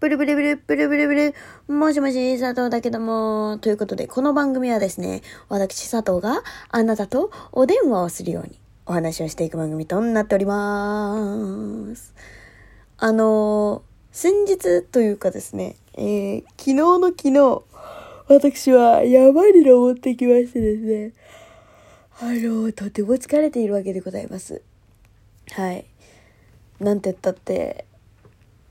ブルブルブルブルブルブル。もしもし、佐藤だけども。ということで、この番組はですね、私佐藤があなたとお電話をするようにお話をしていく番組となっております。あの先日というかですね、えー、昨日の昨日、私は山に登ってきましてですね、あのとても疲れているわけでございます。はい。なんて言ったって、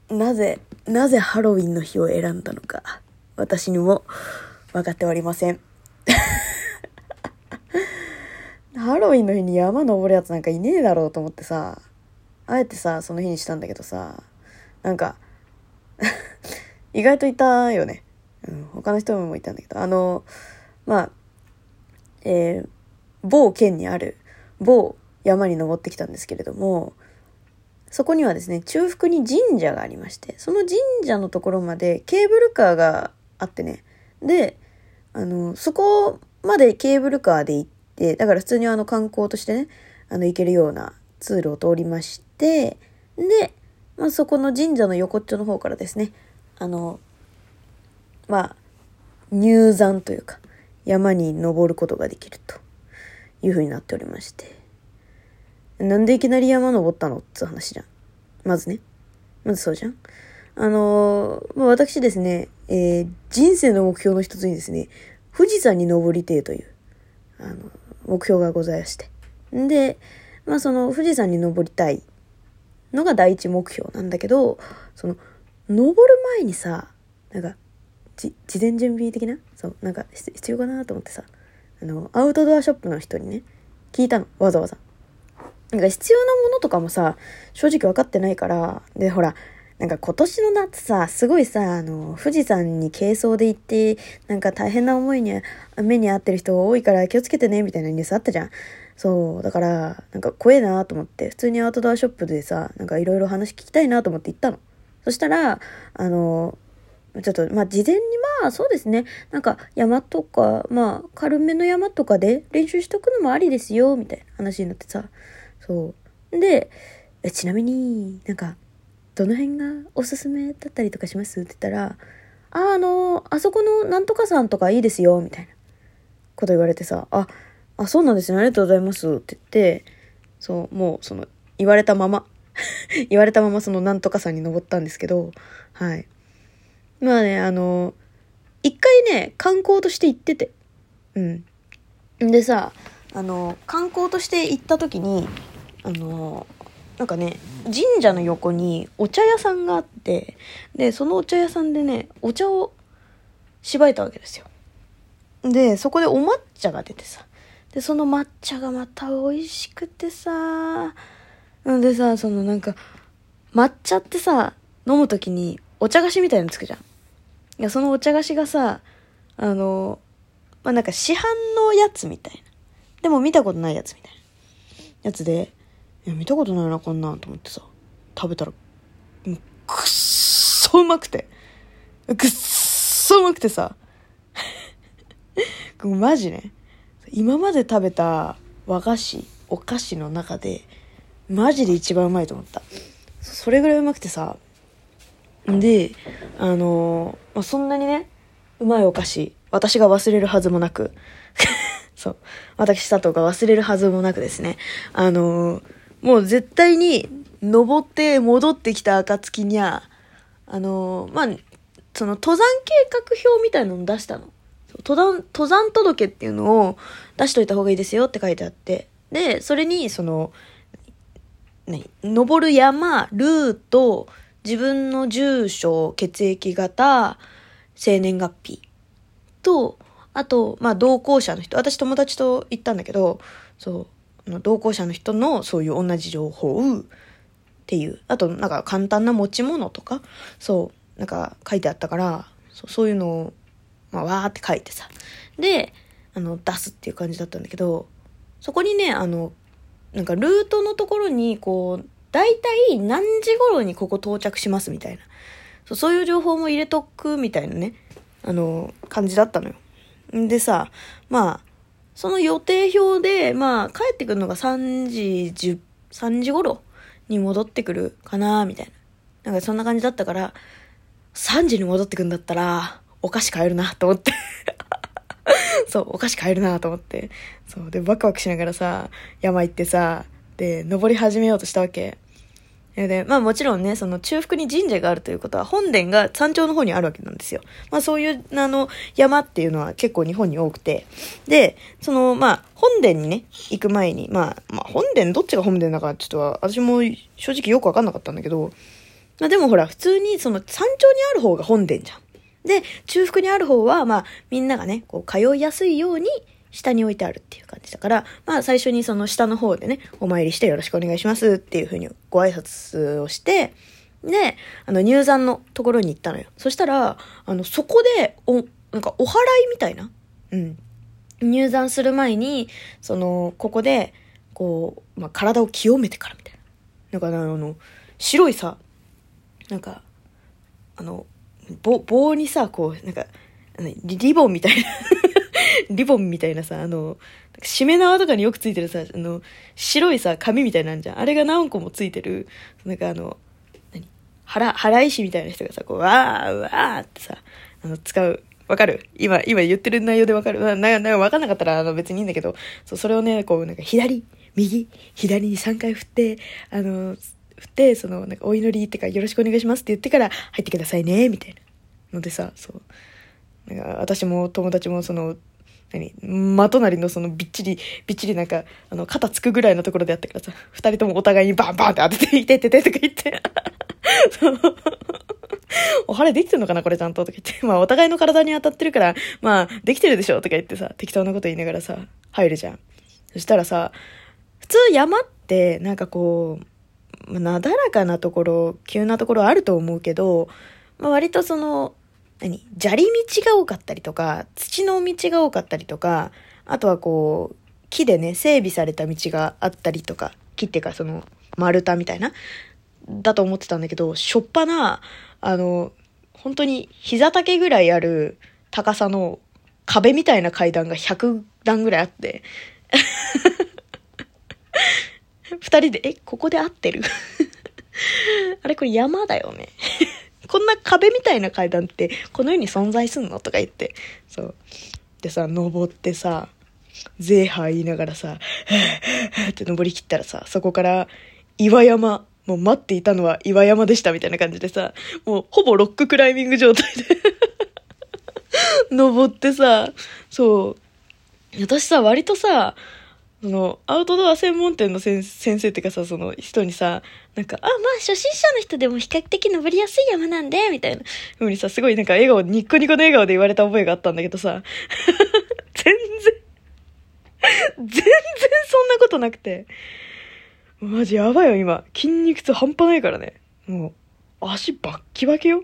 なぜ、なぜハロウィンの日を選んだのか、私にも分かっておりません。ハロウィンの日に山登るやつなんかいねえだろうと思ってさ、あえてさ、その日にしたんだけどさ、なんか、意外といたよね。うん、他の人もいたんだけど、あの、まあ、えー、某県にある某山に登ってきたんですけれども、そこにはですね、中腹に神社がありまして、その神社のところまでケーブルカーがあってね、で、あの、そこまでケーブルカーで行って、だから普通にあの観光としてね、あの行けるような通路を通りまして、で、まあ、そこの神社の横っちょの方からですね、あの、まあ、入山というか、山に登ることができるという風になっておりまして。なんでいきなり山登ったのって話じゃん。まずね。まずそうじゃん。あのーまあ、私ですね、えー人生の目標の一つにですね、富士山に登りてえという、あの、目標がございまして。んで、まあその富士山に登りたいのが第一目標なんだけど、その、登る前にさ、なんか、じ、事前準備的なそう、なんか必要かなと思ってさ、あの、アウトドアショップの人にね、聞いたの、わざわざ。なんか必要なものとかもさ、正直分かってないから、で、ほら、なんか今年の夏さ、すごいさ、あの、富士山に軽装で行って、なんか大変な思いに、目に遭ってる人多いから気をつけてね、みたいなニュースあったじゃん。そう、だから、なんか怖えなと思って、普通にアウトドアショップでさ、なんかいろいろ話聞きたいなと思って行ったの。そしたら、あの、ちょっと、まあ、事前にまあ、そうですね。なんか、山とか、まあ、軽めの山とかで練習しとくのもありですよ、みたいな話になってさ。そう。で、ちなみになんか、どの辺がおすすめだったりとかします？って言ったら、あ、あの、あそこのなんとかさんとかいいですよ、みたいなこと言われてさ、あ、あ、そうなんですね、ありがとうございますって言って、そう、もうその、言われたまま、言われたままそのなんとかさんに登ったんですけど、はい。まあね、あの、一回ね、観光として行ってて、うん。でさ、あの、観光として行った時に、あの、なんかね、神社の横にお茶屋さんがあって、で、そのお茶屋さんでね、お茶をしばいたわけですよ。で、そこでお抹茶が出てさ。で、その抹茶がまた美味しくてさ。んでさ、そのなんか、抹茶ってさ、飲むときにお茶菓子みたいなのつくじゃん。いや、そのお茶菓子がさ、あの、まあ、なんか市販のやつみたいな。でも見たことないやつみたいな。やつで、いや、見たことないな、こんなんと思ってさ、食べたら、もうくっそうまくて。くっそうまくてさ、マジね。今まで食べた和菓子、お菓子の中で、マジで一番うまいと思った。それぐらいうまくてさ、で、あのまあ、そんなにね、うまいお菓子、私が忘れるはずもなく、そう、私佐藤が忘れるはずもなくですね、あのーもう絶対に登って戻ってきた暁にゃ、あのまあ、その登山計画表みたいなの出したの。登山、登山届っていうのを出しといた方がいいですよって書いてあって。で、それに、その、何登る山、ルート、自分の住所、血液型、生年月日と、あと、まあ、同行者の人。私友達と行ったんだけど、そう、の同行者の人のそういう同じ情報っていう。あと、なんか簡単な持ち物とか、そう、なんか書いてあったから、そういうのを、まあ、わーって書いてさ。で、あの、出すっていう感じだったんだけど、そこにね、あの、なんかルートのところに、こう、大体何時頃にここ到着しますみたいな。そうそういう情報も入れとくみたいなね、あの、感じだったのよ。んでさ、まあ、その予定表で、まあ、帰ってくるのが3時10、3時頃に戻ってくるかな、みたいな。なんかそんな感じだったから、3時に戻ってくんだったら、お菓子買えるな、と思って。そう、お菓子買えるな、と思って。そう、で、ワクワクしながらさ、山行ってさ、で、登り始めようとしたわけ。で、まあもちろんね、その中腹に神社があるということは、本殿が山頂の方にあるわけなんですよ。まあそういう、あの、山っていうのは結構日本に多くて。で、その、まあ、本殿にね、行く前に、まあ、まあ本殿、どっちが本殿だかちょっと私も正直よくわかんなかったんだけど、まあでもほら、普通にその山頂にある方が本殿じゃん。で、中腹にある方は、まあ、みんながね、こう、通いやすいように、下に置いてあるっていう感じだから、まあ最初にその下の方でね、お参りしてよろしくお願いしますっていう風にご挨拶をして、で、あの入山のところに行ったのよ。そしたら、あの、そこで、お、なんかお祓いみたいな。うん。入山する前に、その、ここで、こう、まあ体を清めてからみたいな。なんかあの、白いさ、なんか、あの、棒、棒にさ、こう、なんか、リボンみたいな リボンみたいなさ、あの、しめ縄とかによくついてるさ、あの、白いさ、紙みたいなんじゃん。あれが何個もついてる、なんかあの、何？腹、腹石みたいな人がさ、こう、わー、わーってさ、あの、使う。わかる？今、今言ってる内容でわかる？な、な、な、わかんなかったら、あの、別にいいんだけど、そう、それをね、こう、なんか、左、右、左に3回振って、あの、振って、その、なんか、お祈りってか、よろしくお願いしますって言ってから、入ってくださいね、みたいな。のでさ、そう。なんか、私も友達も、その、何的なりのそのびっちり、びっちりなんか、あの、肩つくぐらいのところでやったからさ、二人ともお互いにバンバンって当てて、いてててとか言って。お晴れできてるのかなこれちゃんととか言って。まあ、お互いの体に当たってるから、まあ、できてるでしょとか言ってさ、適当なこと言いながらさ、入るじゃん。そしたらさ、普通山って、なんかこう、なだらかなところ、急なところあると思うけど、まあ、割とその、何？砂利道が多かったりとか、土の道が多かったりとか、あとはこう、木でね、整備された道があったりとか、木っていうかその、丸太みたいな、だと思ってたんだけど、しょっぱな、あの、本当に膝丈ぐらいある高さの壁みたいな階段が100段ぐらいあって、二人で、え、ここで合ってる？あれこれ山だよね。こんな壁みたいな階段ってこの世に存在すんの？とか言って。そう。でさ、登ってさ、ゼーハー言いながらさ、って登り切ったらさ、そこから岩山、もう待っていたのは岩山でしたみたいな感じでさ、もうほぼロッククライミング状態で 登ってさ、そう。私さ、割とさ、その、アウトドア専門店の先生っていうかさ、その人にさ、なんか、あ、まあ初心者の人でも比較的登りやすい山なんで、みたいな風にさ、すごいなんか笑顔、ニッコニコの笑顔で言われた覚えがあったんだけどさ、全然、全然そんなことなくて、マジやばいよ今、筋肉痛半端ないからね。もう、足バッキバキよ。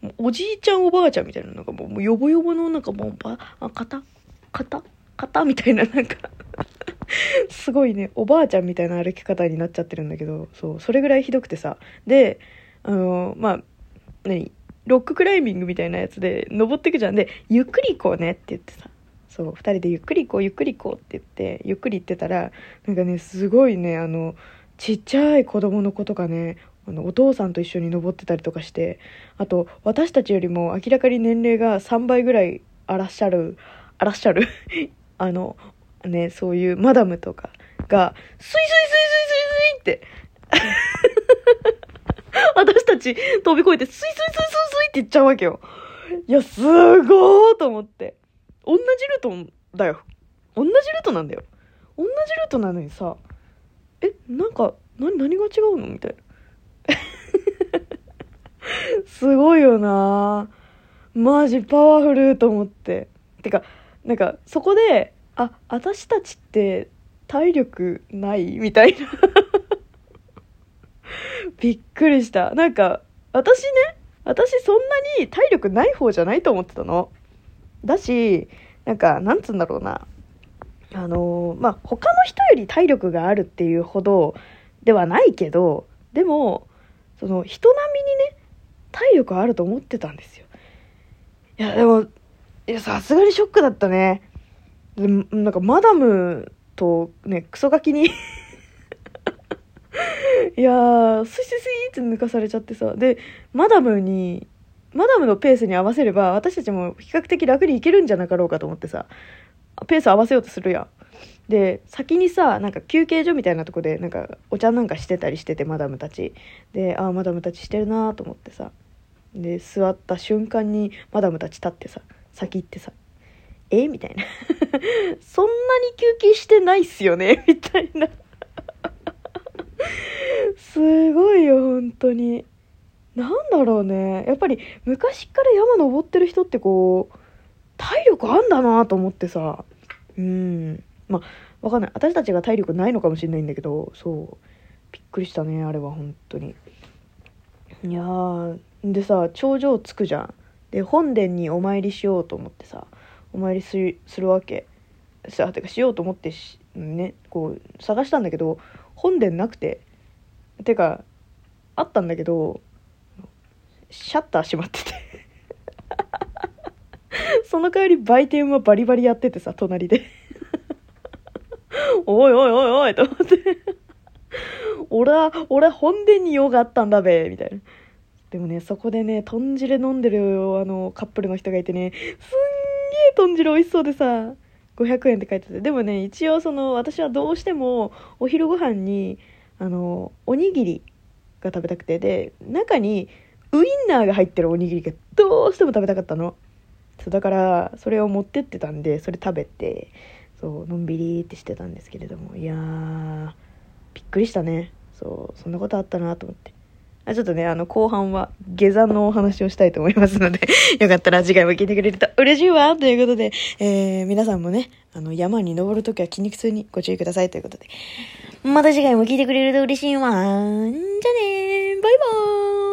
もうおじいちゃんおばあちゃんみたいな、なんかもう、もうヨボヨボのなんかもう、ば、あ、肩？肩？肩？みたいな、なんか。すごいね、おばあちゃんみたいな歩き方になっちゃってるんだけど、そう、それぐらいひどくてさ。で、あのまあ、何ロッククライミングみたいなやつで登ってくじゃん。で、ゆっくり行こうねって言ってさ。そう、二人でゆっくり行こう、ゆっくり行こうって言って、ゆっくり行ってたら、なんかね、すごいね、あの、ちっちゃい子供の子とかね、あの、お父さんと一緒に登ってたりとかして、あと、私たちよりも明らかに年齢が3倍ぐらいいらっしゃる、いらっしゃる あの、ね、そういうマダムとかが、スイスイスイスイスイスイって、私たち飛び越えて、スイスイスイスイスイって行っちゃうわけよ。いや、すごーと思って。同じルートだよ。同じルートなんだよ。同じルートなのにさ、え、なんか、な、何が違うの？みたいな。すごいよなマジパワフルと思って。てか、なんか、そこで、あ、私たちって体力ないみたいな。びっくりした。なんか、私ね、私そんなに体力ない方じゃないと思ってたの。だし、なんか、なんつうんだろうな。あのーまあ、他の人より体力があるっていうほどではないけど、でも、その人並みにね、体力あると思ってたんですよ。いや、でも、いや、さすがにショックだったね。でなんか、マダムとね、クソガキにいやー、スイスイスイって抜かされちゃってさ。で、マダムに、マダムのペースに合わせれば、私たちも比較的楽にいけるんじゃなかろうかと思ってさ、ペース合わせようとするやん。で、先にさ、なんか休憩所みたいなとこで、なんかお茶なんかしてたりしてて、マダムたち。で、ああ、マダムたちしてるなと思ってさ。で、座った瞬間にマダムたち立ってさ、先行ってさ、え？みたいな。そんなに休憩してないっすよね？みたいな。すごいよ、本当に。なんだろうね。やっぱり昔から山登ってる人ってこう、体力あんだなと思ってさ。うん。まあ、わかんない。私たちが体力ないのかもしれないんだけど、そう。びっくりしたね、あれは本当に。いやー、でさ、頂上着くじゃん。で、本殿にお参りしようと思ってさ、お参りするするわけ。さ、てかしようと思ってし、ね、こう、探したんだけど、本殿なくて。てか、あったんだけど、シャッター閉まってて その代わり売店はバリバリやっててさ、隣で おいおいおいおいと思って俺は、俺は本殿に用があったんだべ、みたいな。でもね、そこでね、豚汁飲んでるあのカップルの人がいてね、すんげえ豚汁美味しそうでさ、500円って書いてて。でもね、一応その、私はどうしてもお昼ご飯に、あの、おにぎりが食べたくて、で、中にウインナーが入ってるおにぎりがどうしても食べたかったの。そう、だから、それを持ってってたんで、それ食べて、そう、のんびりってしてたんですけれども、いやー、びっくりしたね。そう、そんなことあったなと思って。あちょっとね、あの、後半は下山のお話をしたいと思いますので よかったら次回も聞いてくれると嬉しいわ。ということで、えー、皆さんもね、あの、山に登るときは筋肉痛にご注意ください。ということで、また次回も聞いてくれると嬉しいわ。じゃあねバイバーイ。